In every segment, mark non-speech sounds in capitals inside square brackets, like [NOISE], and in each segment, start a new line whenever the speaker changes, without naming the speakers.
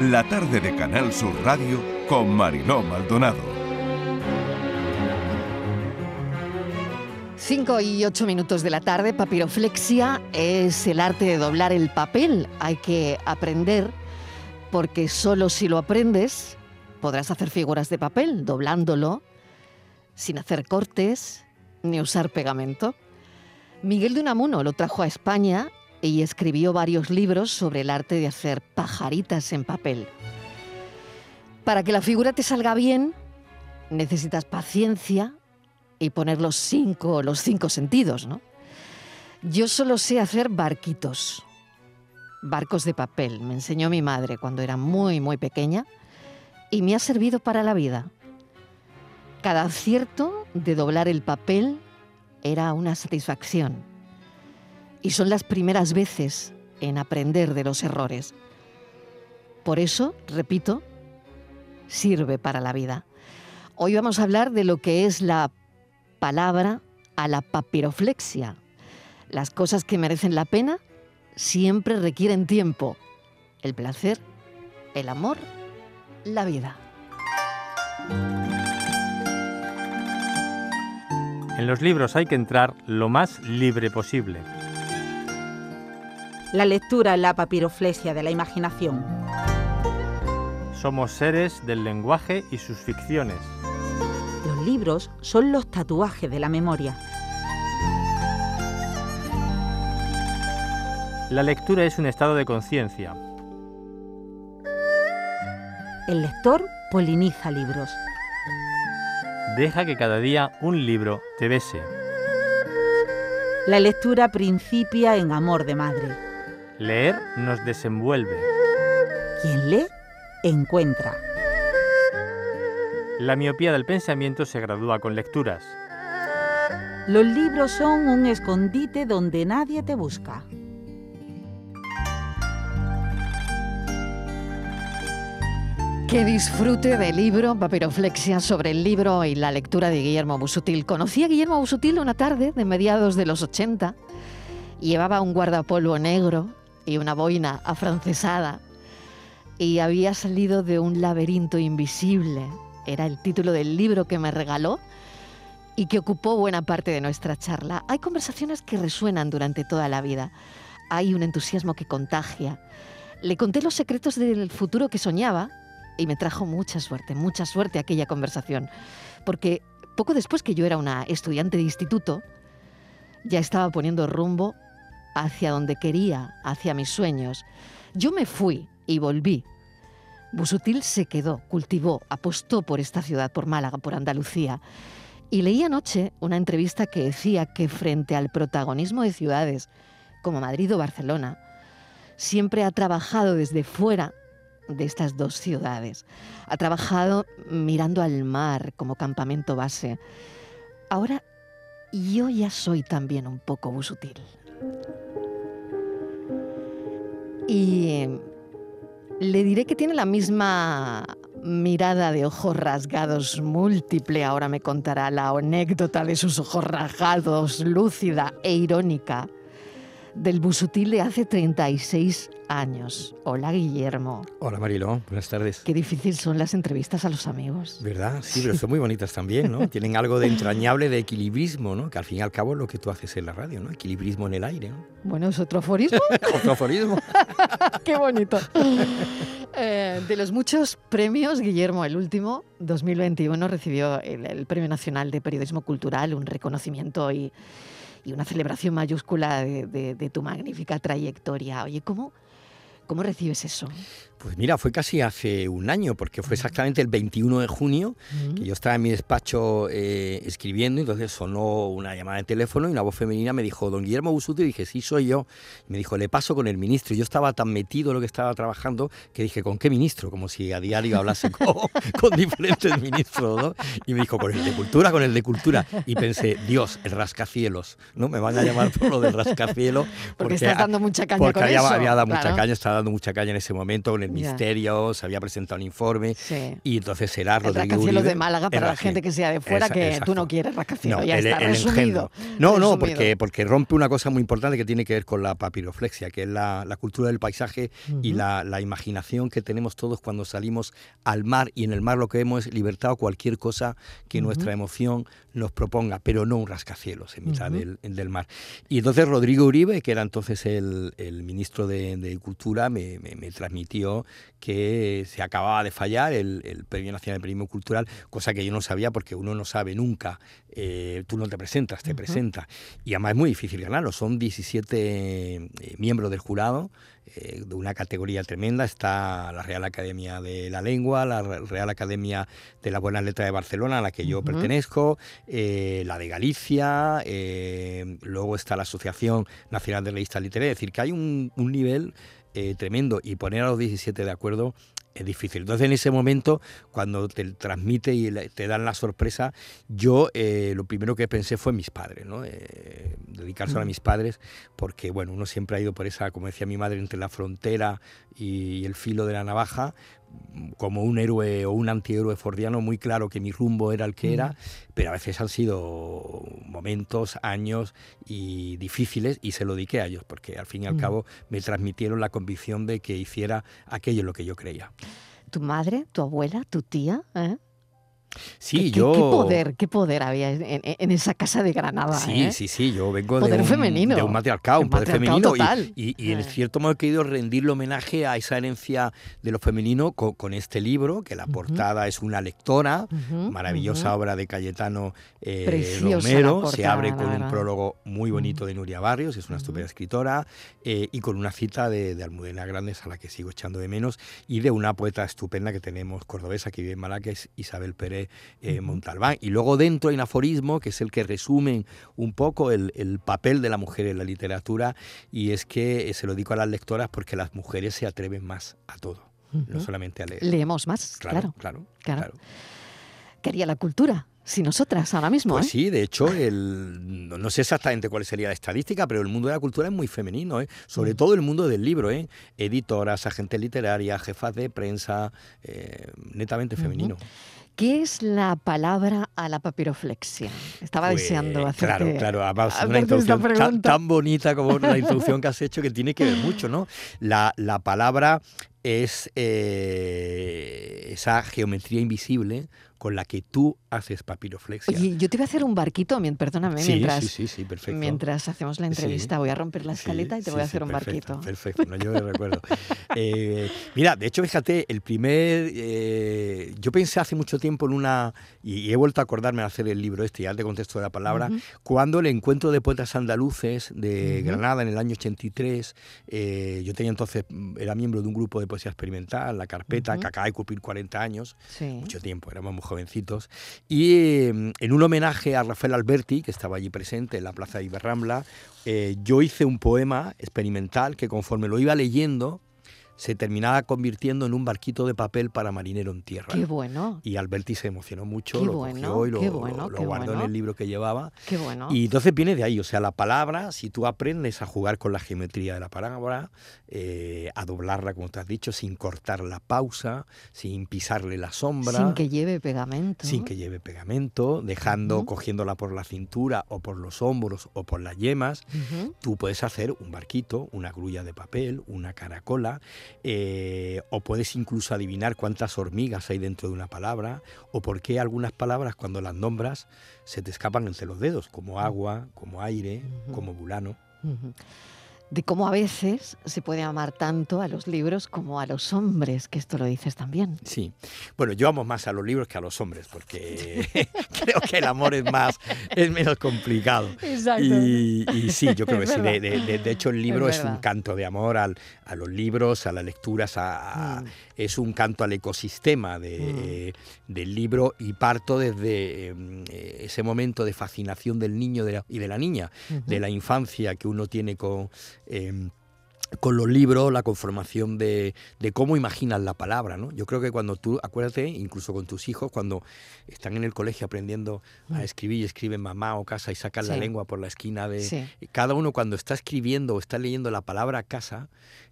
la tarde de Canal Sur Radio con Mariló Maldonado.
5 y 8 minutos de la tarde, papiroflexia es el arte de doblar el papel. Hay que aprender porque solo si lo aprendes podrás hacer figuras de papel doblándolo sin hacer cortes ni usar pegamento. Miguel de Unamuno lo trajo a España y escribió varios libros sobre el arte de hacer pajaritas en papel. Para que la figura te salga bien, necesitas paciencia y poner los cinco, los cinco sentidos, ¿no? Yo solo sé hacer barquitos, barcos de papel. Me enseñó mi madre cuando era muy, muy pequeña y me ha servido para la vida. Cada acierto de doblar el papel era una satisfacción. Y son las primeras veces en aprender de los errores. Por eso, repito, sirve para la vida. Hoy vamos a hablar de lo que es la palabra a la papiroflexia. Las cosas que merecen la pena siempre requieren tiempo. El placer, el amor, la vida.
En los libros hay que entrar lo más libre posible.
La lectura es la papiroflexia de la imaginación.
Somos seres del lenguaje y sus ficciones.
Los libros son los tatuajes de la memoria.
La lectura es un estado de conciencia.
El lector poliniza libros.
Deja que cada día un libro te bese.
La lectura principia en amor de madre.
Leer nos desenvuelve.
Quien lee, encuentra.
La miopía del pensamiento se gradúa con lecturas.
Los libros son un escondite donde nadie te busca.
Que disfrute del libro Papiroflexia sobre el libro y la lectura de Guillermo Busutil. Conocí a Guillermo Busutil una tarde de mediados de los 80. Llevaba un guardapolvo negro y una boina afrancesada y había salido de un laberinto invisible. Era el título del libro que me regaló y que ocupó buena parte de nuestra charla. Hay conversaciones que resuenan durante toda la vida. Hay un entusiasmo que contagia. Le conté los secretos del futuro que soñaba y me trajo mucha suerte, mucha suerte aquella conversación, porque poco después que yo era una estudiante de instituto, ya estaba poniendo rumbo hacia donde quería, hacia mis sueños. Yo me fui y volví. Busutil se quedó, cultivó, apostó por esta ciudad, por Málaga, por Andalucía. Y leí anoche una entrevista que decía que frente al protagonismo de ciudades como Madrid o Barcelona, siempre ha trabajado desde fuera de estas dos ciudades. Ha trabajado mirando al mar como campamento base. Ahora yo ya soy también un poco busutil. Y le diré que tiene la misma mirada de ojos rasgados múltiple. Ahora me contará la anécdota de sus ojos rasgados, lúcida e irónica del Busutil de hace 36 años. Hola Guillermo.
Hola Marilo, buenas tardes.
Qué difícil son las entrevistas a los amigos.
¿Verdad? Sí, pero [LAUGHS] son muy bonitas también, ¿no? Tienen algo de entrañable de equilibrismo, ¿no? Que al fin y al cabo es lo que tú haces en la radio, ¿no? Equilibrismo en el aire, ¿no?
Bueno, ¿es otro aforismo? [LAUGHS]
otro aforismo. [LAUGHS]
Qué bonito. Eh, de los muchos premios, Guillermo, el último, 2021, recibió el, el Premio Nacional de Periodismo Cultural, un reconocimiento y y una celebración mayúscula de, de, de tu magnífica trayectoria. Oye, ¿cómo, ¿cómo recibes eso?
Pues mira, fue casi hace un año, porque fue exactamente el 21 de junio, que yo estaba en mi despacho eh, escribiendo, entonces sonó una llamada de teléfono y una voz femenina me dijo, don Guillermo Busuti, y dije, sí, soy yo. Y me dijo, le paso con el ministro. Y yo estaba tan metido en lo que estaba trabajando que dije, ¿con qué ministro? Como si a diario hablase [LAUGHS] con, con diferentes ministros, ¿no? Y me dijo, con el de cultura, con el de cultura. Y pensé, Dios, el rascacielos, ¿no? Me van a llamar por lo del rascacielos.
Porque, porque estás dando mucha caña
porque
con
había,
eso.
había dado
claro.
mucha caña, estaba dando mucha caña en ese momento con el
Ya.
misterio, se había presentado un informe
Sí.
y entonces era Rodrigo
de Málaga para la gente que sea de fuera, que tú no quieres rascacielos.
No,
ya
el,
está,
el
resumido.
engendro. No, no, porque, porque rompe una cosa muy importante que tiene que ver con la papiroflexia, que es la, la cultura del paisaje y la, la imaginación que tenemos todos cuando salimos al mar y en el mar lo que vemos es libertad o cualquier cosa que nuestra emoción nos proponga, pero no un rascacielos en mitad del, del mar. Y entonces Rodrigo Uribe, que era entonces el, el ministro de, de Cultura, me, me- me transmitió que se acababa de fallar el, el Premio Nacional de Periodismo Cultural, cosa que yo no sabía porque uno no sabe nunca. Eh, tú no te presentas, te
Ujú.
presenta. Y además es muy difícil ganarlo. Son 17 eh, miembros del jurado eh, de una categoría tremenda. Está la Real Academia de la Lengua, la Re- Real Academia de las Buenas Letras de Barcelona, a la que yo pertenezco, eh, la de Galicia, eh, luego está la Asociación Nacional de Revistas Literarias. Es decir, que hay un, un nivel eh, tremendo y poner a los 17 de acuerdo es difícil. Entonces, en ese momento, cuando te transmite y te dan la sorpresa, yo eh, lo primero que pensé fue mis padres, ¿no? Eh, dedicárselo a mis padres, porque, bueno, uno siempre ha ido por esa, como decía mi madre, entre la frontera y el filo de la navaja, como un héroe o un antihéroe fordiano, muy claro que mi rumbo era el que era, pero a veces han sido momentos, años y difíciles y se lo dediqué a ellos, porque al fin y al
Mm.
cabo me transmitieron la convicción de que hiciera aquello en lo que yo creía.
Tu madre, tu abuela, tu tía. ¿eh?
Sí,
¿Qué,
yo...
qué poder, qué poder había en, en- en esa casa de Granada.
Sí,
¿eh?
sí, sí, yo vengo
Poder
de, un,
femenino.
de un matriarcado, un poder femenino. y-
total.
Y, y en
Eh.
cierto modo he querido rendirle homenaje a esa herencia de lo femenino con, con este libro, que la portada es una lectora, maravillosa obra de Cayetano eh, Romero.
portada,
se abre con un prólogo muy bonito de Nuria Barrios, es una estupenda escritora, eh, y con una cita de, de Almudena Grandes, a la que sigo echando de menos, y de una poeta estupenda que tenemos cordobesa que vive en Malaca, que es Isabel Pérez eh. Montalbán. Y luego dentro hay un aforismo que es el que resume un poco el, el papel de la mujer en la literatura, y es que eh, se lo digo a las lectoras porque las mujeres se atreven más a todo, no solamente a leer.
Leemos más, claro.
claro,
claro.
claro.
¿Qué haría la cultura? Si nosotras ahora mismo,
Pues
¿eh?
sí, de hecho, el, no, sé exactamente cuál sería la estadística, pero el mundo de la cultura es muy femenino, ¿eh? sobre
Mm.
todo el mundo del libro, ¿eh? editoras, agentes literarias, jefas de prensa, netamente femenino.
¿Qué es la palabra a la papiroflexia? Estaba
Pues,
deseando hacerte,
Claro, claro, además una introducción tan bonita como la [LAUGHS] introducción que has hecho que tiene que ver mucho, ¿no? La, la palabra es eh, esa geometría invisible con la que tú haces papiroflexia.
Oye, yo te voy a hacer un barquito, perdóname,
sí,
mientras,
sí, sí, perfecto.
mientras hacemos la entrevista. Voy a romper la escaleta y te voy a hacer un
perfecto,
barquito.
Perfecto, no, yo me recuerdo. [LAUGHS] Eh, mira, de hecho, fíjate, el primer. eh, yo pensé hace mucho tiempo en una. Y he vuelto a acordarme de hacer el libro este, ya te contesto de la palabra.
Ujú.
Cuando el encuentro de poetas andaluces de
Ujú.
Granada en el año 83, eh, yo tenía entonces. Era miembro de un grupo de poesía experimental, La Carpeta,
Ujú.
que acaba de cumplir 40 años mucho tiempo, éramos muy jovencitos. Y eh, en un homenaje a Rafael Alberti, que estaba allí presente en la Plaza de Iberrambla, eh, yo hice un poema experimental que conforme lo iba leyendo, se terminaba convirtiendo en un barquito de papel para marinero en tierra.
Qué bueno,
Y Alberti se emocionó mucho,
Qué
lo
bueno,
cogió y lo,
qué bueno,
lo
qué
guardó
bueno.
en el libro que llevaba.
qué bueno.
Y entonces viene de ahí, o sea, la palabra, si tú aprendes a jugar con la geometría de la palabra, eh, a doblarla, como te has dicho, sin cortar la pausa, sin pisarle la sombra,
Sin que lleve pegamento.
sin que lleve pegamento, dejando, cogiéndola por la cintura o por los hombros o por las yemas, tú puedes hacer un barquito, una grulla de papel, una caracola, eh, o puedes incluso adivinar cuántas hormigas hay dentro de una palabra, o por qué algunas palabras cuando las nombras se te escapan entre los dedos, como agua, como aire, como bulano.
De cómo a veces se puede amar tanto a los libros como a los hombres, que esto lo dices también.
Sí. Bueno, yo amo más a los libros que a los hombres, porque [LAUGHS] creo que el amor es más, es menos complicado.
Exacto.
Y, y sí, yo creo [LAUGHS] que sí. De, hecho, el libro
Es
es, un canto de amor al- a los libros, a las lecturas, a- a-
Mm.
es un canto al ecosistema de- del libro y parto desde em, eh, ese momento de fascinación del niño de la- y de la niña, de la infancia que uno tiene con... em, con los libros, la conformación de, de, cómo imaginas la palabra, ¿no? Yo creo que cuando tú, acuérdate, incluso con tus hijos, cuando están en el colegio aprendiendo a
Mm.
escribir y escriben mamá o casa y sacan la lengua por la esquina de...
Sí.
Cada uno cuando está escribiendo o está leyendo la palabra casa,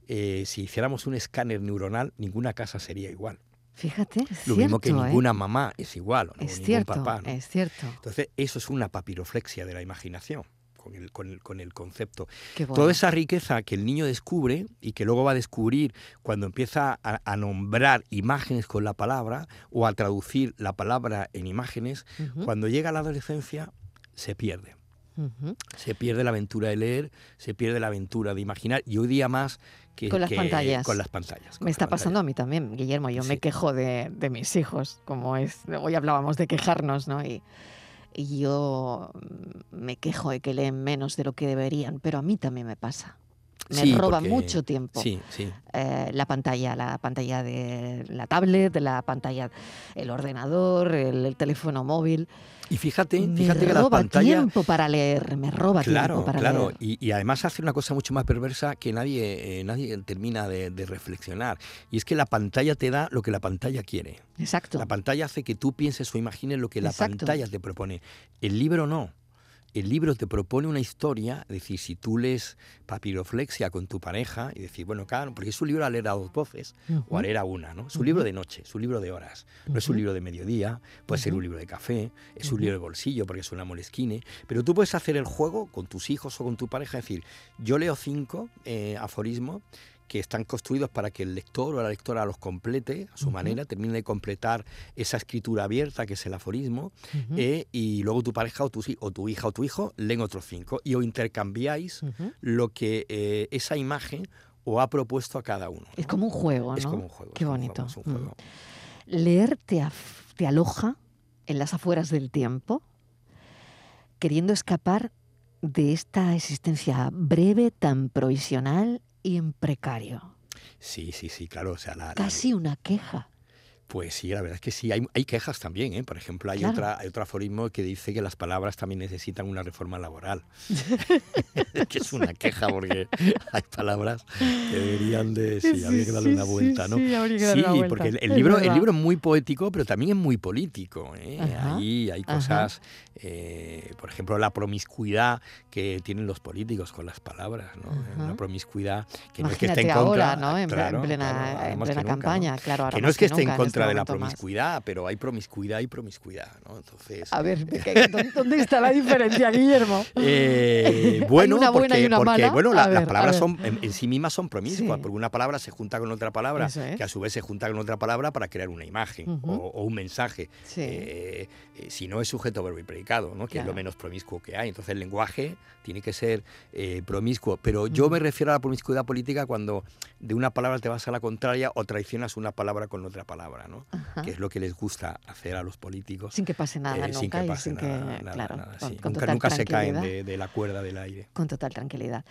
eh, si hiciéramos un escáner neuronal, ninguna casa sería igual.
Fíjate, es
Lo mismo que
¿eh?
ninguna mamá es igual, o no,
Es
ningún
cierto,
papá. ¿no?
es cierto.
Entonces, eso es una papiroflexia de la imaginación. Con el, con, el, con el concepto.
Bueno.
Toda esa riqueza que el niño descubre y que luego va a descubrir cuando empieza a, a nombrar imágenes con la palabra o a traducir la palabra en imágenes, cuando llega a la adolescencia se pierde. Se pierde la aventura de leer, se pierde la aventura de imaginar y hoy día más que
Con las
que-
pantallas.
Con las pantallas. con
Me está pasando a mí también, Guillermo. Yo me quejo de, de mis hijos, como es. Hoy hablábamos de quejarnos, ¿no? Y, y yo mm, me quejo de que leen menos de lo que deberían, pero a mí también me pasa. Me
Sí,
roba
porque-
mucho tiempo
Sí, sí.
eh, la pantalla, la pantalla de la tablet, la pantalla, el ordenador, el, el teléfono móvil.
Y fíjate,
me
fíjate que las
roba
pantallas
tiempo para leer, me roba
Claro,
tiempo para
claro.
leer.
Y, y además hace una cosa mucho más perversa que nadie, eh, nadie termina de, de reflexionar. Y es que la pantalla te da lo que la pantalla quiere.
Exacto.
La pantalla hace que tú pienses o imagines lo que la
Exacto.
pantalla te propone. El libro no. El libro te propone una historia, es decir, si tú lees papiroflexia con tu pareja y decir, bueno, claro, porque es un libro a leer a dos voces o a leer a una, ¿no? Es un libro de noche, es un libro de horas, no es un libro de mediodía, puede ser un libro de café, es un libro de bolsillo porque es una molesquine, pero tú puedes hacer el juego con tus hijos o con tu pareja, es decir, yo leo cinco eh, aforismos que están construidos para que el lector o la lectora los complete a su manera, termine de completar esa escritura abierta que es el aforismo, eh, y luego tu pareja o tu, o tu hija o tu hijo leen otros cinco y os intercambiáis lo que eh, esa imagen os ha propuesto a cada uno.
Es
¿no?
como un juego, ¿no?
Es como un juego.
Qué
un
bonito.
juego,
Mm. Leer te, te aloja en las afueras del tiempo, queriendo escapar de esta existencia breve, tan provisional y en precario.
Sí, sí, sí, claro. O sea, la- la-
Casi una queja.
Pues sí, la verdad es que sí, hay, hay quejas también, ¿eh? Por ejemplo, hay,
Claro.
otra, hay otro aforismo que dice que las palabras también necesitan una reforma laboral. [LAUGHS] que es una queja porque hay palabras que deberían de... Sí, habría que darle una vuelta, ¿no? Sí, porque el, el libro, el libro es muy poético, pero también es muy político. ¿eh? Ahí hay cosas, eh, por ejemplo, la promiscuidad que tienen los políticos con las palabras, ¿no?
Ajá.
Una promiscuidad que no es que esté en contra...
ahora, ¿no? En,
claro,
plena,
claro, ahora
en
más
plena
que nunca, ¿no?
campaña, claro. ahora
Que no es que esté en
este
contra de la
más.
promiscuidad, pero hay promiscuidad y promiscuidad, ¿no? Entonces...
A ver, ¿qué- dó- ¿dónde está la diferencia, [LAUGHS] Guillermo?
Eh, bueno,
una buena
porque,
y una
porque,
mala.
bueno,
A
la-
ver,
las palabras son en, en sí mismas son promiscuas,
Sí.
porque una palabra se junta con otra palabra,
es.
que a su vez se junta con otra palabra para crear una imagen o, o un mensaje.
Sí.
Eh, eh, si no es sujeto, verbo y predicado, ¿no? que es lo menos promiscuo que hay. Entonces el lenguaje tiene que ser eh, promiscuo. Pero yo me refiero a la promiscuidad política cuando de una palabra te vas a la contraria o traicionas una palabra con otra palabra, ¿no?
Ajá.
que es lo que les gusta hacer a los políticos.
Sin que pase nada
eh,
nunca
sin que
y
pase
sin
nada,
que,
nada,
claro,
nada,
con,
sí.
con
Nunca, se caen de, de la cuerda del aire.
Con total tranquilidad.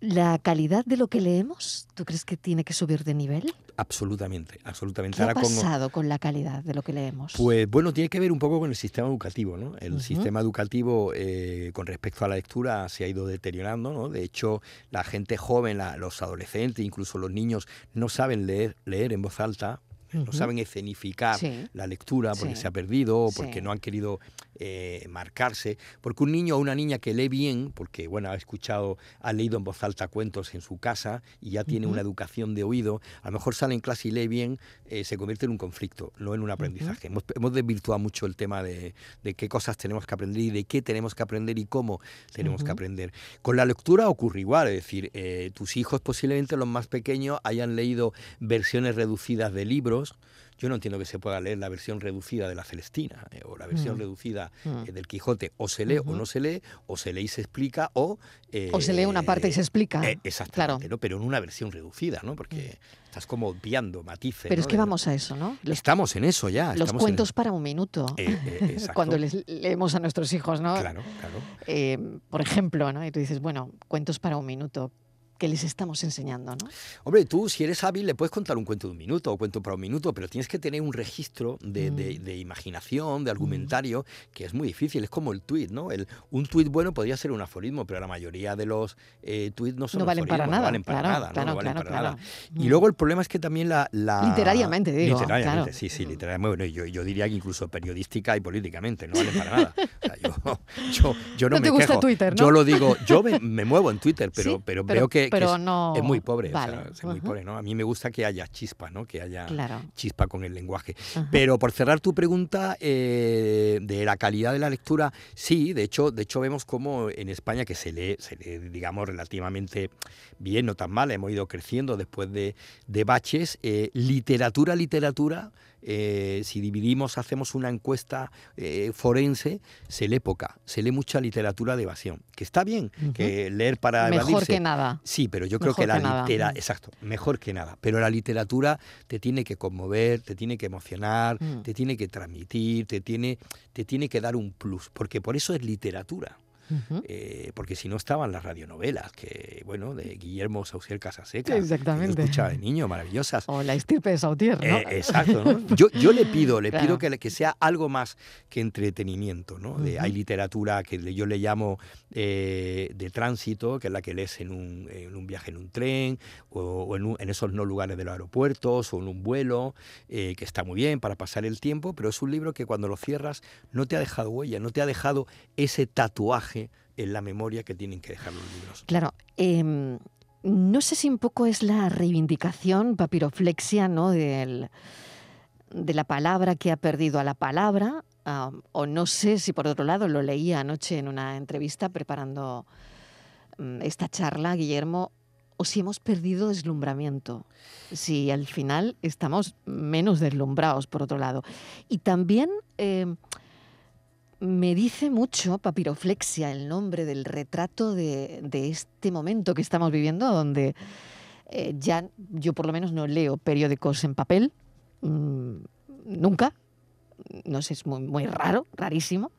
¿La calidad de lo que leemos, tú crees que tiene que subir de nivel?
Absolutamente, absolutamente.
¿Qué ha
Ahora
pasado con la calidad de lo que leemos?
Pues bueno, tiene que ver un poco con el sistema educativo, ¿no? El sistema educativo eh, con respecto a la lectura se ha ido deteriorando, ¿no? De hecho, la gente joven, la- los adolescentes, incluso los niños, no saben leer, leer en voz alta, no saben escenificar
Sí.
la lectura porque
Sí.
se ha perdido o porque
Sí.
no han querido eh, marcarse. Porque un niño o una niña que lee bien, porque bueno, ha escuchado, ha leído en voz alta cuentos en su casa y ya tiene una educación de oído, a lo mejor sale en clase y lee bien, eh, se convierte en un conflicto, no en un aprendizaje. hemos, hemos desvirtuado mucho el tema de, de qué cosas tenemos que aprender y de qué tenemos que aprender y cómo tenemos que aprender. Con la lectura ocurre igual, es decir, eh, tus hijos posiblemente los más pequeños hayan leído versiones reducidas de libros. Yo no entiendo que se pueda leer la versión reducida de la Celestina eh, o la versión
Mm.
reducida
Mm.
eh, del Quijote. O se lee o no se lee, o se lee y se explica, o...
o se lee una parte y se explica.
eh, exactamente, ¿no? pero en una versión reducida, ¿no? Porque estás como obviando matices.
Pero
¿no?
es que vamos a eso, ¿no? Los,
Estamos en eso ya.
los cuentos para un minuto.
Eh, eh. [LAUGHS]
Cuando les leemos a nuestros hijos, ¿no?
Claro, claro.
Eh, por ejemplo, ¿no? Y tú dices, bueno, cuentos para un minuto. Que les estamos enseñando, ¿no?
Hombre, tú si eres hábil le puedes contar un cuento de un minuto o cuento para un minuto, pero tienes que tener un registro de,
Mm.
de imaginación, de argumentario, que es muy difícil. Es como el tuit, ¿no? El, un tuit bueno podría ser un aforismo, pero la mayoría de los eh, tuits no son
No valen para nada,
No valen para
claro,
nada,
claro,
No valen
claro,
para
claro.
nada.
Mm.
Y luego el problema es que también la... la-
Literariamente, digo,
Literariamente,
claro.
sí, sí, literariamente. Bueno, yo, yo diría que incluso periodística y políticamente, no valen para nada. O sea, yo, [LAUGHS] yo, yo no,
te
me
gusta
quejo.
Twitter, ¿no?
Yo lo digo, yo me, me muevo en Twitter, [LAUGHS] pero,
Sí,
pero,
pero-
veo que, que
pero
es,
no-
es muy pobre. o sea, es muy pobre, ¿no? A mí me gusta que haya chispa, ¿no? Que haya
Claro.
chispa con el lenguaje. Pero por cerrar tu pregunta eh, de la calidad de la lectura, sí, de hecho, de hecho vemos como en España que se lee, se lee, digamos, relativamente bien, no tan mal, hemos ido creciendo después de, de baches. Eh, literatura, literatura, eh, si dividimos, hacemos una encuesta eh, forense, se lee poca, se lee mucha literatura de evasión, que está bien, que leer para
Mejor
evadirse-
que nada.
Sí, pero yo creo que la
que nada.
litera,
Mm.
exacto, mejor que nada. Pero la literatura te tiene que conmover, te tiene que emocionar,
Mm.
te tiene que transmitir, te tiene, te tiene que dar un plus, porque por eso es literatura. Eh, porque si no estaban las radionovelas, que bueno, de Guillermo Saucier Casaseca,
Exactamente.
que yo escuchaba de niño, maravillosas.
O la estirpe de Sautier, ¿no?
Eh, exacto, ¿no? [LAUGHS] Yo, yo le pido, le
Claro.
pido que, que sea algo más que entretenimiento, ¿no? De-. Hay literatura que yo le llamo eh, de tránsito, que es la que lees en un, en un viaje en un tren o, o en, un- en esos no lugares de los aeropuertos o en un vuelo, que está muy bien para pasar el tiempo, pero es un libro que cuando lo cierras no te ha dejado huella, no te ha dejado ese tatuaje en la memoria que tienen que dejar los libros.
Claro, em, no sé si un poco es la reivindicación papiroflexia, ¿no? De la palabra que ha perdido a la palabra, o no sé si por otro lado lo leía anoche en una entrevista preparando mm, esta charla, Guillermo, o si hemos perdido deslumbramiento, si al final estamos menos deslumbrados por otro lado. Y también em, me dice mucho papiroflexia, el nombre del retrato de, este momento que estamos viviendo, donde eh, ya yo por lo menos no leo periódicos en papel, mm, nunca, no sé, es muy, raro, rarísimo.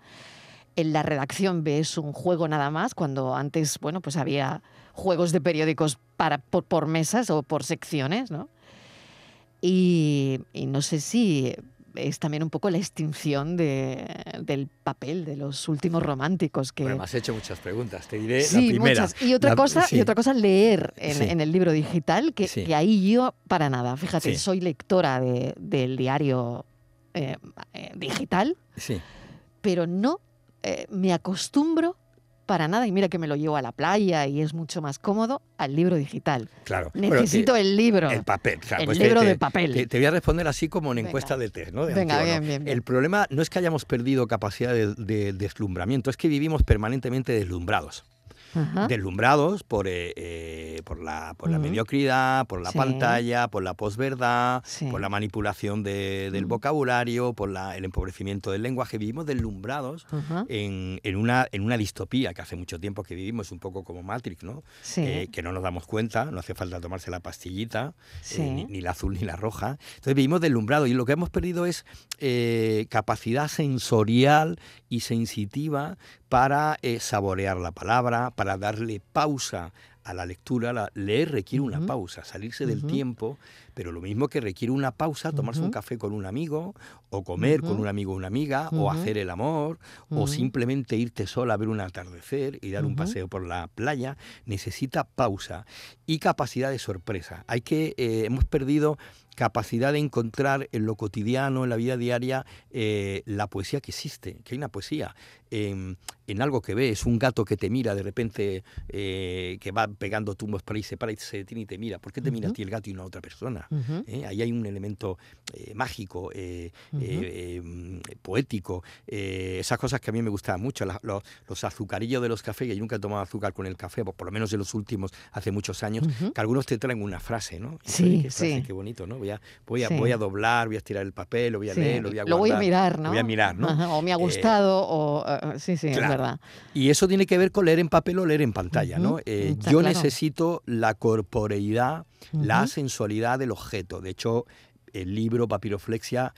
En la redacción ves un juego nada más, cuando antes, bueno, pues había juegos de periódicos para, por, mesas o por secciones, ¿no? Y no sé si es también un poco la extinción de- del papel de los últimos románticos que
Bueno, me has hecho muchas preguntas, te diré la
sí
primera.
muchas y otra
La-
cosa
sí.
y otra cosa leer en,
Sí.
en el libro digital que, ahí yo para nada fíjate soy lectora de- del diario eh, eh, digital
Sí.
pero no eh, me acostumbro para nada y mira que me lo llevo a la playa y es mucho más cómodo al libro digital
Claro. Bueno,
necesito el libro
El papel. claro,
el
pues
libro
te-
de papel
Te, te voy a responder así como en encuesta de test, ¿no? De
Venga,
antiguo,
bien,
¿no?
bien, bien.
El problema no es que hayamos perdido capacidad de, de deslumbramiento, es que vivimos permanentemente deslumbrados.
Ajá.
Deslumbrados por, eh, eh, por la, por la
Ujú.
mediocridad, por la
Sí.
pantalla, por la posverdad,
Sí.
por la manipulación de- del
Mm.
vocabulario, por la- el empobrecimiento del lenguaje. Vivimos deslumbrados en, en una, en una distopía que hace mucho tiempo que vivimos, un poco como Matrix, ¿no?
sí
eh, que no nos damos cuenta, no hace falta tomarse la pastillita, ni, ni la azul ni la roja. Entonces vivimos deslumbrados y lo que hemos perdido es capacidad sensorial y sensitiva para eh, saborear la palabra, para darle pausa a la lectura. La- leer requiere una pausa, salirse del tiempo, pero lo mismo que requiere una pausa, tomarse un café con un amigo, o comer con un amigo o una amiga, o hacer el amor, o simplemente irte sola a ver un atardecer y dar un paseo por la playa, necesita pausa y capacidad de sorpresa. Hay que, eh, hemos perdido capacidad de encontrar en lo cotidiano, en la vida diaria, eh, la poesía que existe, que hay una poesía en, en algo que ves, un gato que te mira de repente, eh, que va pegando tumbos por ahí, se para y se detiene y te mira. ¿Por qué te mira a ti el gato y no a otra persona?
Ujú.
¿eh? Ahí hay un elemento eh, mágico, eh, eh, eh, poético, eh, esas cosas que a mí me gustaban mucho, la- los, los azucarillos de los cafés, que yo nunca he tomado azúcar con el café, pues por lo menos en los últimos, hace muchos años, que algunos te traen una frase, ¿no? Y
Sí,
qué frase,
sí.
qué bonito, ¿no? Voy a, voy, a,
Sí.
voy a doblar, voy a estirar el papel, lo voy a
Sí,
leer, lo voy a
lo voy a
guardar,
mirar,
lo
¿no?
voy a mirar, ¿no?
Ajá, o me ha gustado, o sí, sí, es verdad.
Y eso tiene que ver con leer en papel o leer en pantalla, ¿no?
Está
yo
claro.
necesito la corporeidad, la sensualidad del De hecho, el libro Papiroflexia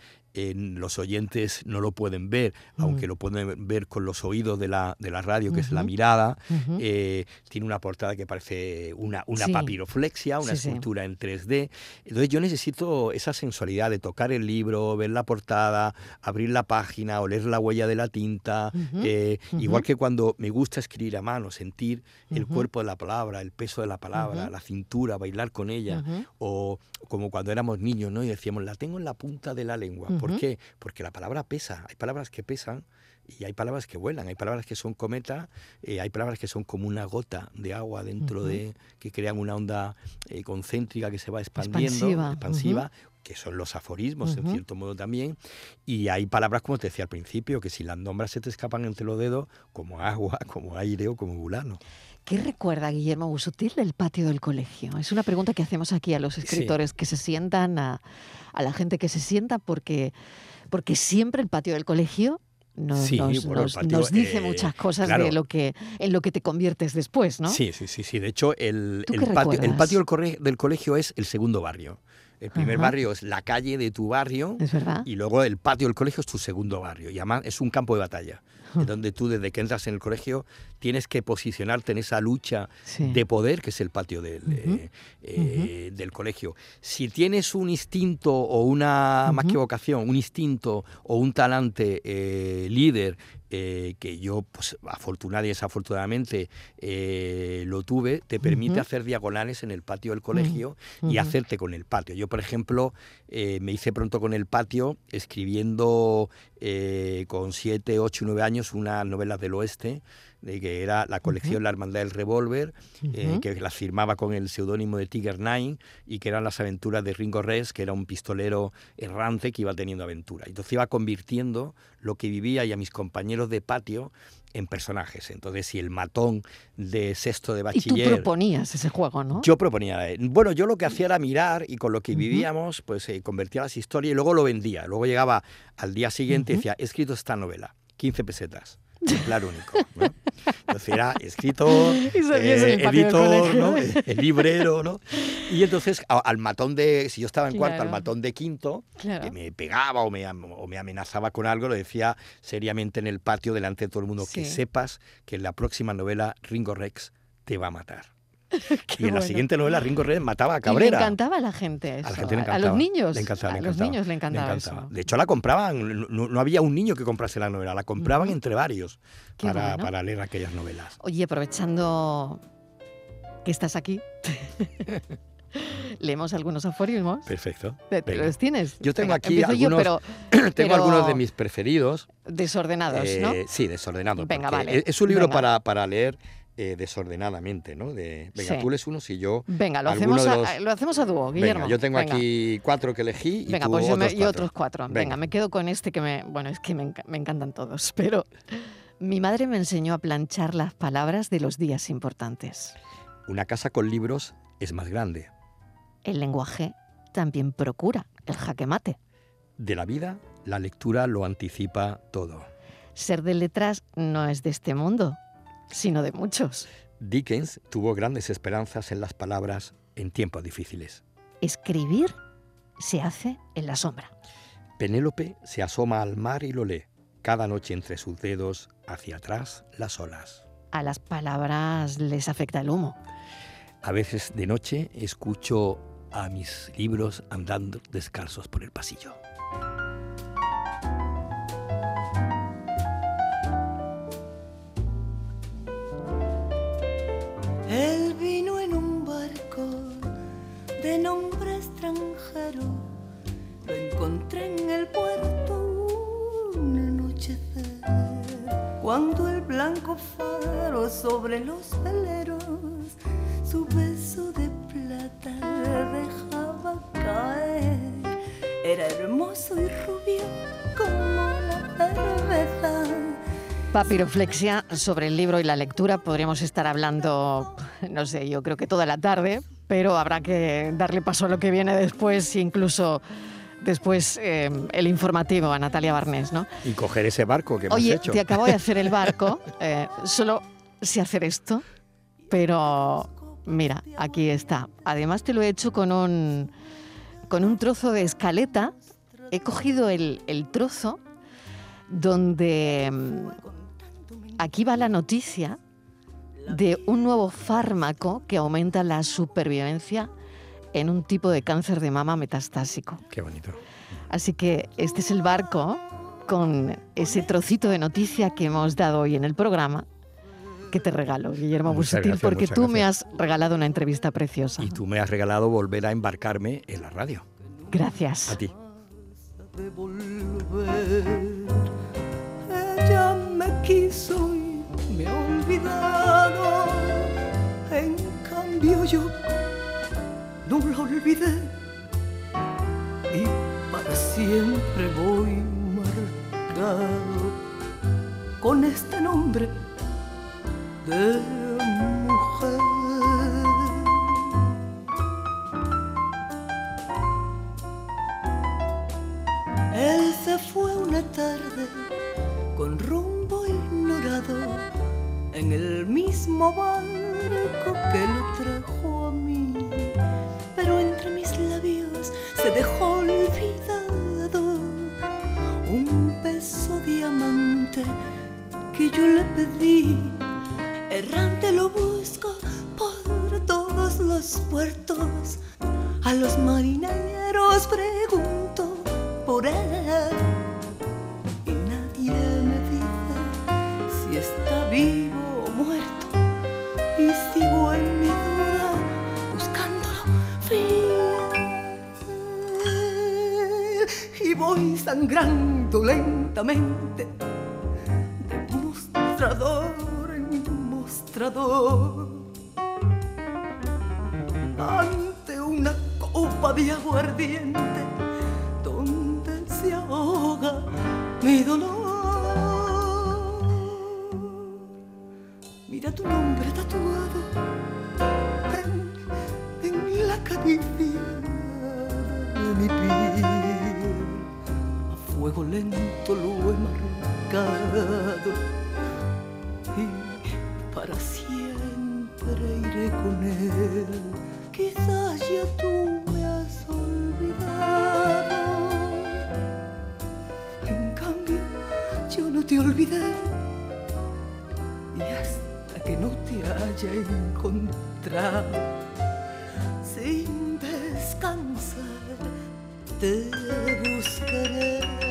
los oyentes no lo pueden ver, aunque lo pueden ver con los oídos de la, de la radio, que es la mirada. Eh, tiene una portada que parece una, una papiroflexia, una escultura en 3D. Entonces yo necesito esa sensualidad de tocar el libro, ver la portada, abrir la página, oler la huella de la tinta. Eh, igual que cuando me gusta escribir a mano, sentir el cuerpo de la palabra, el peso de la palabra, la cintura, bailar con ella. O como cuando éramos niños, ¿no? Y decíamos, la tengo en la punta de la lengua. ¿Por qué? Porque la palabra pesa. Hay palabras que pesan y hay palabras que vuelan, hay palabras que son cometa, eh, hay palabras que son como una gota de agua dentro de, que crean una onda eh, concéntrica que se va expandiendo, expansiva, que son los aforismos en cierto modo también, y hay palabras como te decía al principio, que si las nombras se te escapan entre los dedos, como agua, [LAUGHS] como aire o como bulano.
¿Qué recuerda Guillermo Busutil del patio del colegio? Es una pregunta que hacemos aquí a los escritores que se sientan, a, a, la gente que se sienta, porque, porque siempre el patio del colegio nos, nos, dice eh, muchas cosas de lo que, en lo que te conviertes después, ¿no?
Sí, sí, sí. sí. De hecho, el, el patio, el patio, del, colegio es el segundo barrio. El primer barrio es la calle de tu barrio.
Es verdad.
Y luego el patio del colegio es tu segundo barrio. Y además es un campo de batalla donde tú desde que entras en el colegio tienes que posicionarte en esa lucha de poder que es el patio del, eh, eh, del colegio. Si tienes un instinto o una, más que vocación, un instinto o un talante eh, líder que yo, pues, afortunadamente y desafortunadamente, lo tuve, te permite hacer diagonales en el patio del colegio y hacerte con el patio. Yo, por ejemplo, me hice pronto con el patio escribiendo con 7, 8, 9 años unas novelas del oeste de que era la colección La Hermandad del Revólver, eh, que la firmaba con el seudónimo de Tiger Nine y que eran las aventuras de Ringo Res, que era un pistolero errante que iba teniendo aventura. Entonces iba convirtiendo lo que vivía y a mis compañeros de patio en personajes. Entonces, si el matón de sexto de bachiller...
Y tú proponías ese juego, ¿no?
Yo proponía. Eh, bueno, yo lo que hacía era mirar y con lo que vivíamos, pues eh, convertía las historias y luego lo vendía. Luego llegaba al día siguiente y decía, he escrito esta novela, 15 pesetas ejemplar único. ¿no? Entonces era escritor, eh, editor, el librero, ¿no? Y entonces al matón de, si yo estaba en cuarto, al matón de quinto, que me pegaba o me, o me, amenazaba con algo, lo decía seriamente en el patio delante de todo el mundo, que sepas que en la próxima novela Ringo Rex te va a matar. [LAUGHS] y en la siguiente novela Ringo Rex mataba a Cabrera.
le encantaba a la gente A la gente le encantaba. A los niños. Le encantaba, a los niños le encantaba, Eso.
De hecho, la compraban. No, había un niño que comprase la novela. La compraban entre varios para, para, leer aquellas novelas.
Oye, aprovechando que estás aquí. [LAUGHS] Leemos algunos aforismos.
Perfecto.
¿Los tienes?
Yo tengo aquí algunos, [CLEARS THROAT] tengo algunos de mis preferidos.
Desordenados, ¿no?
Eh, sí, desordenados.
Venga, vale.
Es un libro para, para leer eh, desordenadamente, ¿no? De, venga, tú lees uno si yo.
Venga, lo hacemos, a, lo hacemos a dúo, Guillermo.
Venga, yo tengo aquí cuatro que elegí y
venga,
pues
yo,
otros,
cuatro. otros cuatro. Venga. me quedo con este que me. Bueno, es que me, me encantan todos, [LAUGHS] pero. Mi madre me enseñó a planchar las palabras de los días importantes.
Una casa con libros es más grande.
El lenguaje también procura el jaque mate.
De la vida, la lectura lo anticipa todo.
Ser de letras no es de este mundo, sino de muchos.
Dickens tuvo grandes esperanzas en las palabras en tiempos difíciles.
Escribir se hace en la sombra.
Penélope se asoma al mar y lo lee, cada noche entre sus dedos, hacia atrás, las olas.
A las palabras les afecta el humo.
A veces de noche escucho a mis libros andando descalzos por el pasillo.
Blanco faro sobre los veleros su beso de plata dejaba caer. Era hermoso y rubio como la cerveza.
Papiroflexia sobre el libro y la lectura podríamos estar hablando, no sé, yo creo que toda la tarde, pero habrá que darle paso a lo que viene después, incluso después eh, el informativo a Natalia Barnés, ¿no?
Y coger ese barco que hemos
Oye,
hecho.
te acabo de hacer el [LAUGHS] barco, eh, solo sé hacer esto, pero mira, aquí está. Además te lo he hecho con un, con un trozo de escaleta he cogido el, el trozo donde mm, aquí va la noticia de un nuevo fármaco que aumenta la supervivencia en un tipo de cáncer de mama metastásico.
Qué bonito.
Así que este es el barco con ese trocito de noticia que hemos dado hoy en el programa que te regalo, Guillermo
Muchas
Busutil,
gracias,
porque tú me has
gracias.
regalado una entrevista preciosa.
Y tú me has regalado volver a embarcarme en la radio.
Gracias.
A ti.
Ella me quiso y me ha olvidado. En cambio yo no la olvidé. Y para siempre voy marcado con este nombre de mujer. Él se fue una tarde con rumbo ignorado en el mismo barco que lo trajo a mí. Se dejó olvidado un beso diamante que yo le pedí. Errante lo busco por todos los puertos. A los marineros sangrando lentamente de mostrador en mostrador ante una copa de aguardiente donde se ahoga mi dolor. Mira tu nombre tatuado en, en la caricia de mi piel. Fuego lento lo he marcado y para siempre iré con él. Quizás ya tú me has olvidado. En cambio, yo no te olvidé. Y hasta que no te haya encontrado, sin descansar, te buscaré.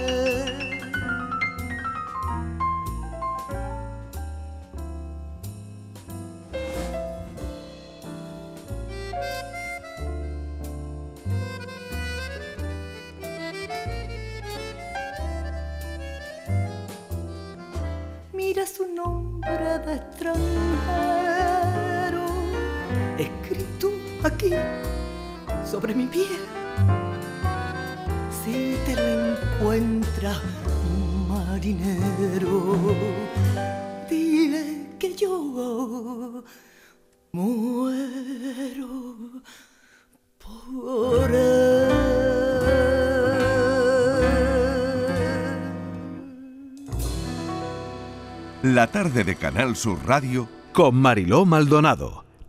Aquí sobre mi piel. Si te lo encuentra marinero, dile que yo muero por él.
La tarde de Canal Sur Radio
Con Mariló Maldonado.